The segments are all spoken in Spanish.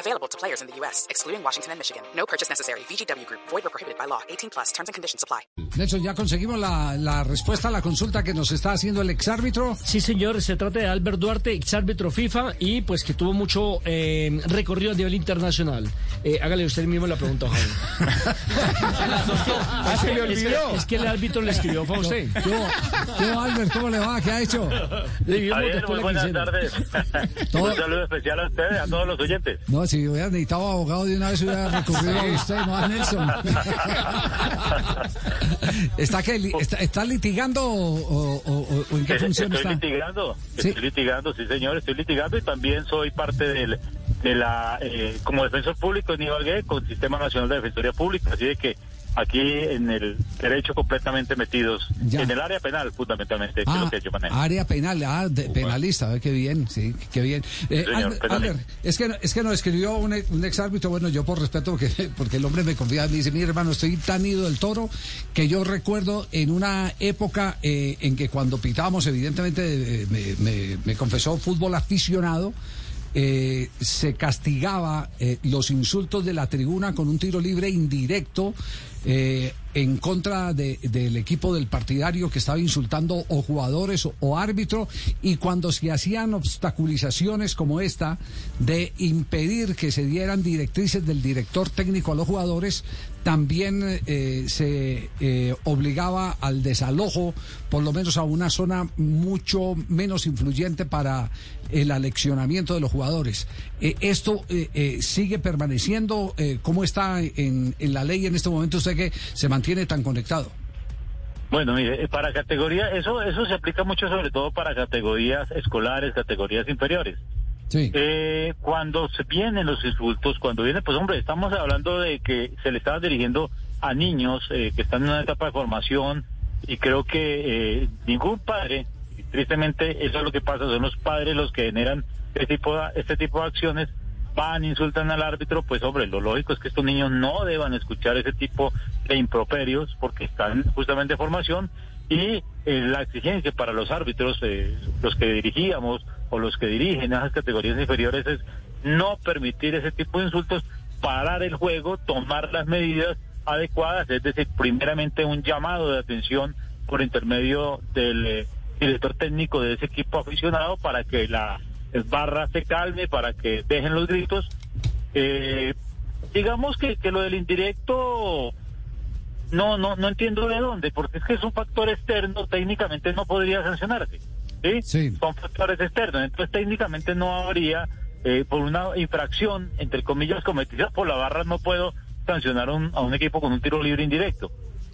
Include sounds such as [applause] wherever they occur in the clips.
Available to players in the U.S., excluding Washington and Michigan. No purchase necessary. VGW Group. Void or prohibited by law. 18 plus. Terms and conditions apply. Nelson, ya conseguimos la, la respuesta a la consulta que nos está haciendo el exárbitro. Sí, señor, se trata de Albert Duarte, exárbitro FIFA y pues que tuvo mucho eh, recorrido a nivel internacional. Eh, hágale usted mismo la pregunta, Javi. [laughs] Ah, se le olvidó. Es que el árbitro le escribió fue usted. [laughs] ¿Qué, qué Albert? ¿Cómo le va? ¿Qué ha hecho? Le Javier, muy buenas tardes. Un saludo especial a ustedes, a todos los oyentes. No, si hubiera necesitado abogado de una vez hubiera recurrido a usted, no a Nelson. [laughs] ¿Está, que, está, está litigando o, o- o- o en qué función estoy está? litigando, Sí. estoy litigando, sí señor, estoy litigando y también soy parte del, de la, eh, como defensor público en Ibagué con Sistema Nacional de Defensoría Pública, así de que aquí en el derecho completamente metidos, Ya. en el área penal fundamentalmente, que es Ah, lo que yo manejo. área penal, ah, de- penalista, qué bien, sí, qué bien. Eh, señor, Albert, penalista. Albert, es que es que nos escribió un, ex- un exárbitro, bueno, yo por respeto, porque, [laughs] porque el hombre me confía, me dice, mi hermano, estoy tan ido del toro que yo recuerdo en una época eh, en que cuando pitábamos, evidentemente, eh, me, me- me confesó fútbol aficionado, eh, se castigaba eh, los insultos de la tribuna con un tiro libre indirecto eh, en contra de- del equipo del partidario que estaba insultando o jugadores o, o árbitro y cuando se hacían obstaculizaciones como esta de impedir que se dieran directrices del director técnico a los jugadores también eh, se eh, obligaba al desalojo por lo menos a una zona mucho menos influyente para el aleccionamiento de los jugadores. Eh, ¿Esto eh, eh, sigue permaneciendo? Eh, ¿Cómo está en, la ley en este momento usted que se mantiene tan conectado? Bueno, mire, para categoría, eso, eso se aplica mucho sobre todo para categorías escolares, categorías inferiores. Eh, cuando vienen los insultos, cuando vienen, pues hombre, estamos hablando de que se le estaba dirigiendo a niños eh, que están en una etapa de formación y creo que eh, ningún padre, y tristemente eso es lo que pasa, son los padres los que generan este tipo de, este tipo de acciones, van, insultan al árbitro, pues hombre, lo lógico es que estos niños no deban escuchar ese tipo de improperios porque están justamente en formación y eh, la exigencia para los árbitros, eh, los que dirigíamos o los que dirigen esas categorías inferiores es no permitir ese tipo de insultos, parar el juego, tomar las medidas adecuadas, es decir, primeramente un llamado de atención por intermedio del eh, director técnico de ese equipo aficionado para que la barra se calme, para que dejen los gritos. Eh, digamos que, que lo del indirecto no, no, no entiendo de dónde, porque es que es un factor externo, técnicamente no podría sancionarse. ¿Sí? Sí. Son factores externos, entonces técnicamente no habría, eh, por una infracción, entre comillas, cometida por la barra, no puedo sancionar a un, a un equipo con un tiro libre indirecto.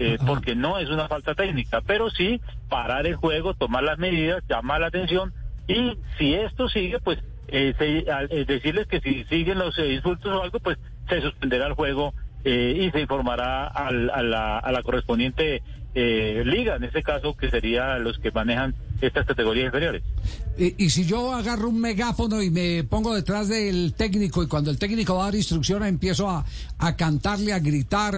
eh, porque no es una falta técnica, pero sí parar el juego, tomar las medidas, llamar la atención y si esto sigue, pues eh, se- al- eh, decirles que si siguen los eh, insultos o algo, pues se suspenderá el juego eh, y se informará al- a, la, a la correspondiente eh, liga, en este caso que sería los que manejan estas categorías inferiores. Y, y si yo agarro un megáfono y me pongo detrás del técnico y cuando el técnico va a dar instrucciones empiezo a, a cantarle, a gritar.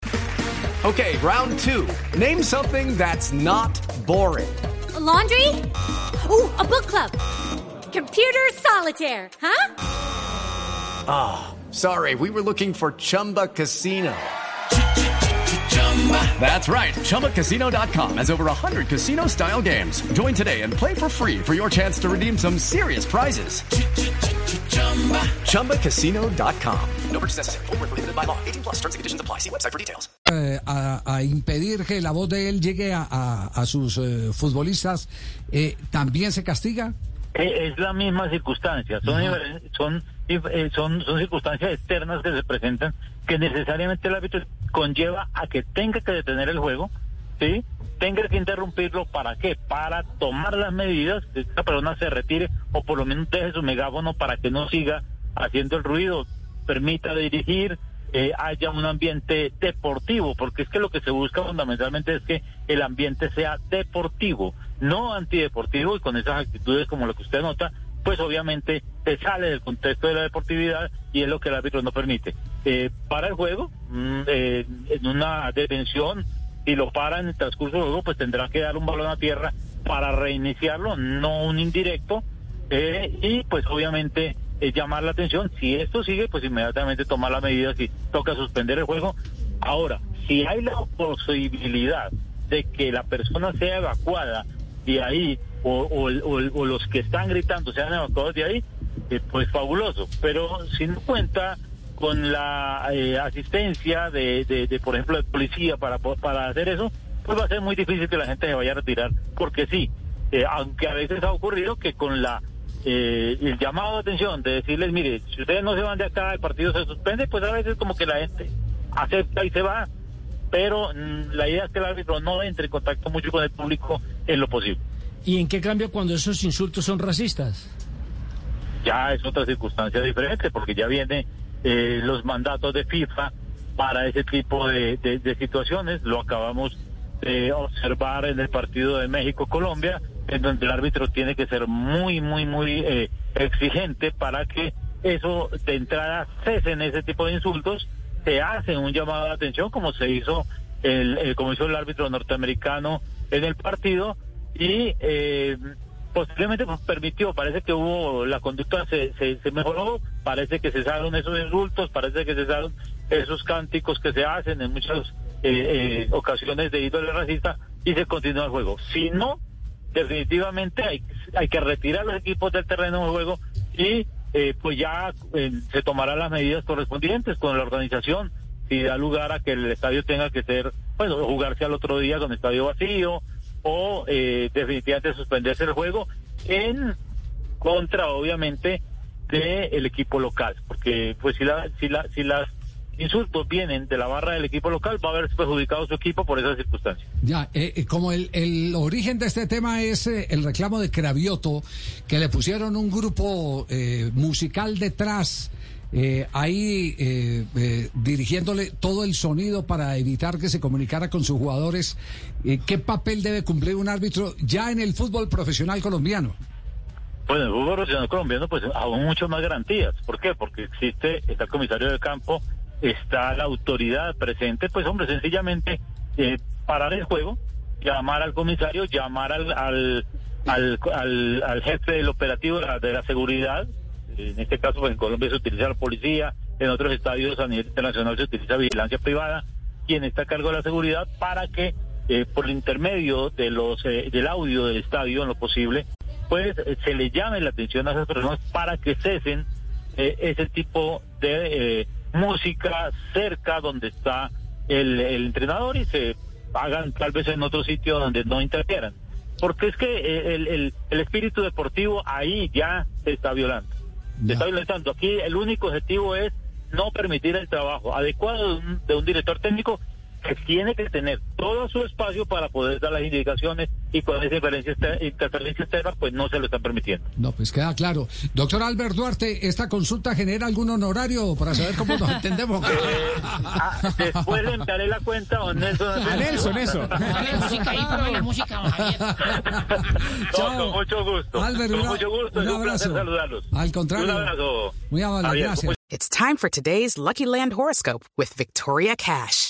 Okay, round two. Name something that's not boring. A laundry? Ooh, a book club. Computer solitaire, huh? Sorry, we were looking for Chumba Casino. That's right. ChumbaCasino.com has over 100 casino style games. Join today and play for free for your chance to redeem some serious prizes. ChumbaCasino.com. No purchase necessary. Void where prohibited by law. 18 plus terms and conditions apply. See website for details. eh, a, a impedir que la voz de él llegue a, a- a sus eh, futbolistas, eh, ¿también se castiga? Eh, Es la misma circunstancia, son, son, eh, son, son circunstancias externas que se presentan que necesariamente el árbitro conlleva a que tenga que detener el juego, ¿sí? tenga que interrumpirlo, ¿para qué? Para tomar las medidas, que esta persona se retire o por lo menos deje su megáfono para que no siga haciendo el ruido, permita dirigir, eh, haya un ambiente deportivo, porque es que lo que se busca fundamentalmente es que el ambiente sea deportivo, no antideportivo y con esas actitudes como lo que usted nota, pues obviamente se sale del contexto de la deportividad y es lo que el árbitro no permite. Eh, para el juego, mm, eh, en una detención, y lo para en el transcurso del juego, pues tendrá que dar un balón a tierra para reiniciarlo, no un indirecto, eh, y pues obviamente eh, llamar la atención. Si esto sigue, pues inmediatamente tomar la medida si toca suspender el juego. Ahora, si hay la posibilidad de que la persona sea evacuada de ahí o, o, o, o los que están gritando sean evacuados de ahí, eh, pues fabuloso. Pero si no cuenta con la eh, asistencia de, de, de, por ejemplo, de policía para, para hacer eso, pues va a ser muy difícil que la gente se vaya a retirar, porque sí, eh, aunque a veces ha ocurrido que con la eh, el llamado de atención de decirles, mire, si ustedes no se van de acá, el partido se suspende, pues a veces como que la gente acepta y se va, pero mm, la idea es que el árbitro no entre en contacto mucho con el público en lo posible. ¿Y en qué cambia cuando esos insultos son racistas? Ya es otra circunstancia diferente, porque ya viene eh, los mandatos de FIFA para ese tipo de, de, de situaciones. Lo acabamos de observar en el partido de México-Colombia, en donde el árbitro tiene que ser muy, muy, muy eh, exigente para que eso de entrada cese en ese tipo de insultos. Se hace un llamado de atención, como se hizo el, el como hizo el árbitro norteamericano en el partido, y eh, posiblemente pues, permitió, parece que hubo, la conducta se, se, se, mejoró, parece que cesaron esos insultos, parece que cesaron esos cánticos que se hacen en muchas eh, eh, ocasiones de índole racista y se continúa el juego. Si no, definitivamente hay, hay que retirar los equipos del terreno de juego y eh, pues ya eh, se tomarán las medidas correspondientes con la organización si da lugar a que el estadio tenga que ser, bueno, jugarse al otro día con estadio vacío o eh, definitivamente suspenderse el juego en contra obviamente del el equipo local porque pues si la si la si las insultos vienen de la barra del equipo local va a haber perjudicado su equipo por esas circunstancias ya eh, como el, el origen de este tema es eh, el reclamo de Cravioto que le pusieron un grupo eh, musical detrás eh, ahí eh, eh, dirigiéndole todo el sonido para evitar que se comunicara con sus jugadores. Eh, ¿Qué papel debe cumplir un árbitro ya en el fútbol profesional colombiano? Bueno, el fútbol profesional colombiano, pues aún mucho más garantías. ¿Por qué? Porque existe, está el comisario de campo, está la autoridad presente, pues hombre, sencillamente eh, parar el juego, llamar al comisario, llamar al, al, al, al, al jefe del operativo de la, de la seguridad, en este caso pues, en Colombia se utiliza la policía, en otros estadios a nivel internacional se utiliza vigilancia privada, quien está a cargo de la seguridad para que eh, por intermedio de los eh, del audio del estadio en lo posible, pues eh, se le llame la atención a esas personas para que cesen ese tipo de música cerca donde está el, el, entrenador y se hagan tal vez en otro sitio donde no interfieran. Porque es que el, el, el espíritu deportivo ahí ya se está violando está violentando. Aquí el único objetivo es no permitir el trabajo adecuado de un, de un, director técnico que tiene que tener todo su espacio para poder dar las indicaciones y con esa interferencia, interferencia externa pues no se lo están permitiendo. No, pues queda claro. Doctor Albert Duarte, ¿esta consulta genera algún honorario para saber cómo nos entendemos? [laughs] Eh, ah, después le entraré la cuenta a Nelson. A Nelson, eso. [laughs] música ahí, póngale música, no, [laughs] con mucho gusto. Albert, con una, mucho gusto. un un abrazo. placer saludarlos. Al contrario. Un abrazo. Muy amable, gracias. It's time for today's Lucky Land horoscope with Victoria Cash.